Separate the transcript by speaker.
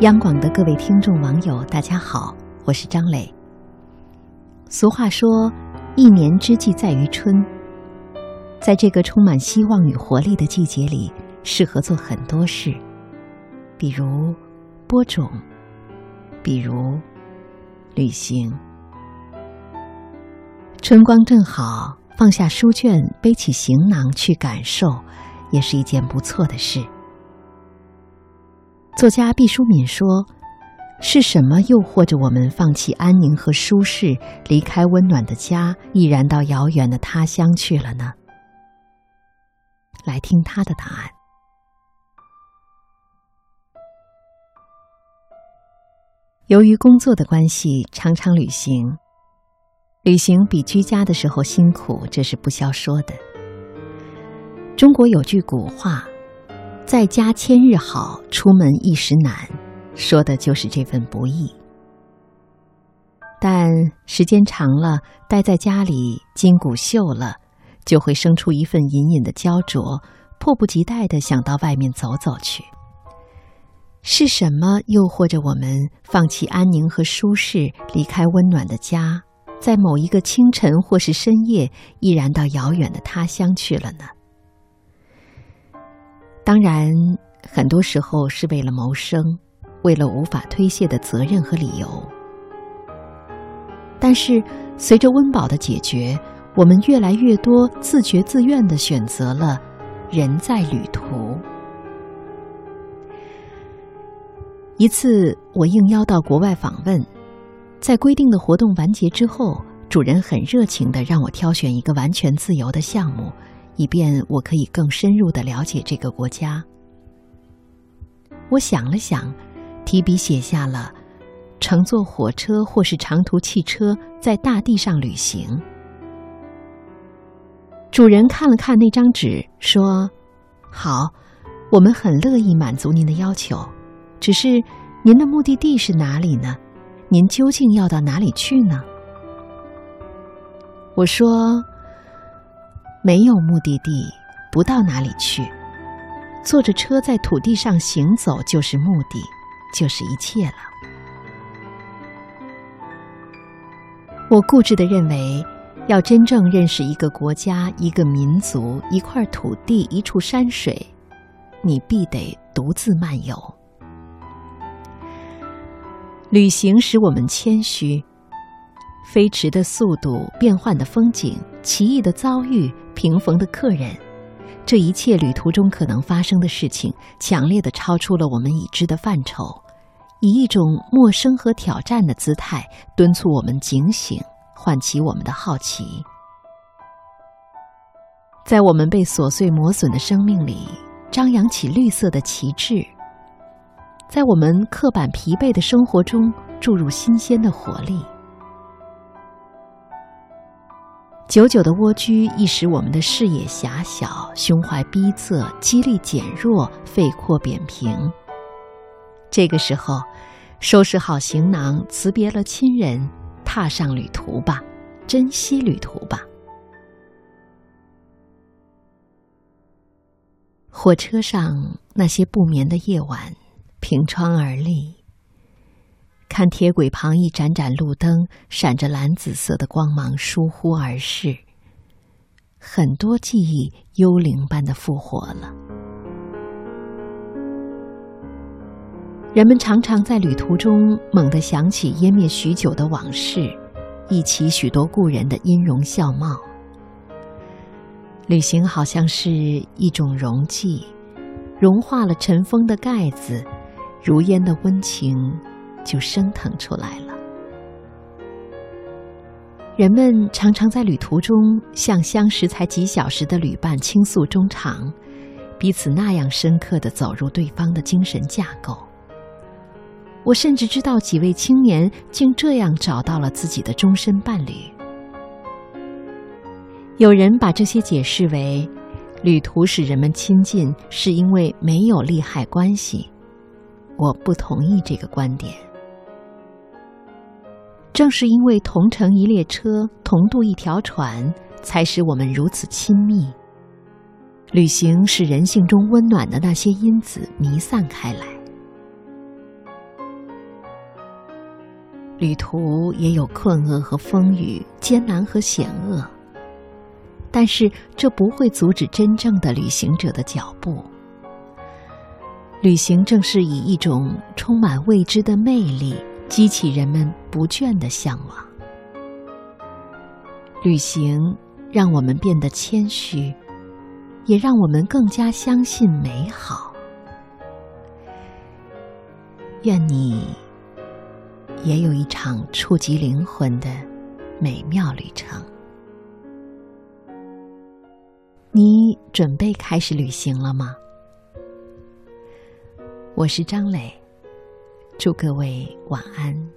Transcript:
Speaker 1: 央广的各位听众网友，大家好，我是张磊。俗话说，一年之计在于春。在这个充满希望与活力的季节里，适合做很多事，比如播种，比如旅行。春光正好，放下书卷，背起行囊去感受，也是一件不错的事。作家毕淑敏说：“是什么诱惑着我们放弃安宁和舒适，离开温暖的家，毅然到遥远的他乡去了呢？”来听他的答案。由于工作的关系，常常旅行。旅行比居家的时候辛苦，这是不消说的。中国有句古话。在家千日好，出门一时难，说的就是这份不易。但时间长了，待在家里筋骨锈了，就会生出一份隐隐的焦灼，迫不及待的想到外面走走去。是什么诱惑着我们放弃安宁和舒适，离开温暖的家，在某一个清晨或是深夜，毅然到遥远的他乡去了呢？当然，很多时候是为了谋生，为了无法推卸的责任和理由。但是，随着温饱的解决，我们越来越多自觉自愿的选择了人在旅途。一次，我应邀到国外访问，在规定的活动完结之后，主人很热情的让我挑选一个完全自由的项目。以便我可以更深入的了解这个国家。我想了想，提笔写下了“乘坐火车或是长途汽车在大地上旅行”。主人看了看那张纸，说：“好，我们很乐意满足您的要求。只是您的目的地是哪里呢？您究竟要到哪里去呢？”我说。没有目的地，不到哪里去。坐着车在土地上行走，就是目的，就是一切了。我固执的认为，要真正认识一个国家、一个民族、一块土地、一处山水，你必得独自漫游。旅行使我们谦虚。飞驰的速度，变幻的风景，奇异的遭遇，平逢的客人，这一切旅途中可能发生的事情，强烈的超出了我们已知的范畴，以一种陌生和挑战的姿态，敦促我们警醒，唤起我们的好奇。在我们被琐碎磨损的生命里，张扬起绿色的旗帜；在我们刻板疲惫的生活中，注入新鲜的活力。久久的蜗居易使我们的视野狭小，胸怀逼仄，肌力减弱，肺廓扁平。这个时候，收拾好行囊，辞别了亲人，踏上旅途吧，珍惜旅途吧。火车上那些不眠的夜晚，凭窗而立。看铁轨旁一盏盏路灯，闪着蓝紫色的光芒，疏忽而逝。很多记忆幽灵般的复活了。人们常常在旅途中猛地想起湮灭许久的往事，忆起许多故人的音容笑貌。旅行好像是一种溶剂，融化了尘封的盖子，如烟的温情。就升腾出来了。人们常常在旅途中向相识才几小时的旅伴倾诉衷肠，彼此那样深刻的走入对方的精神架构。我甚至知道几位青年竟这样找到了自己的终身伴侣。有人把这些解释为，旅途使人们亲近，是因为没有利害关系。我不同意这个观点。正是因为同乘一列车，同渡一条船，才使我们如此亲密。旅行使人性中温暖的那些因子弥散开来。旅途也有困厄和风雨，艰难和险恶，但是这不会阻止真正的旅行者的脚步。旅行正是以一种充满未知的魅力，激起人们不倦的向往。旅行让我们变得谦虚，也让我们更加相信美好。愿你。也有一场触及灵魂的美妙旅程。你准备开始旅行了吗？我是张磊，祝各位晚安。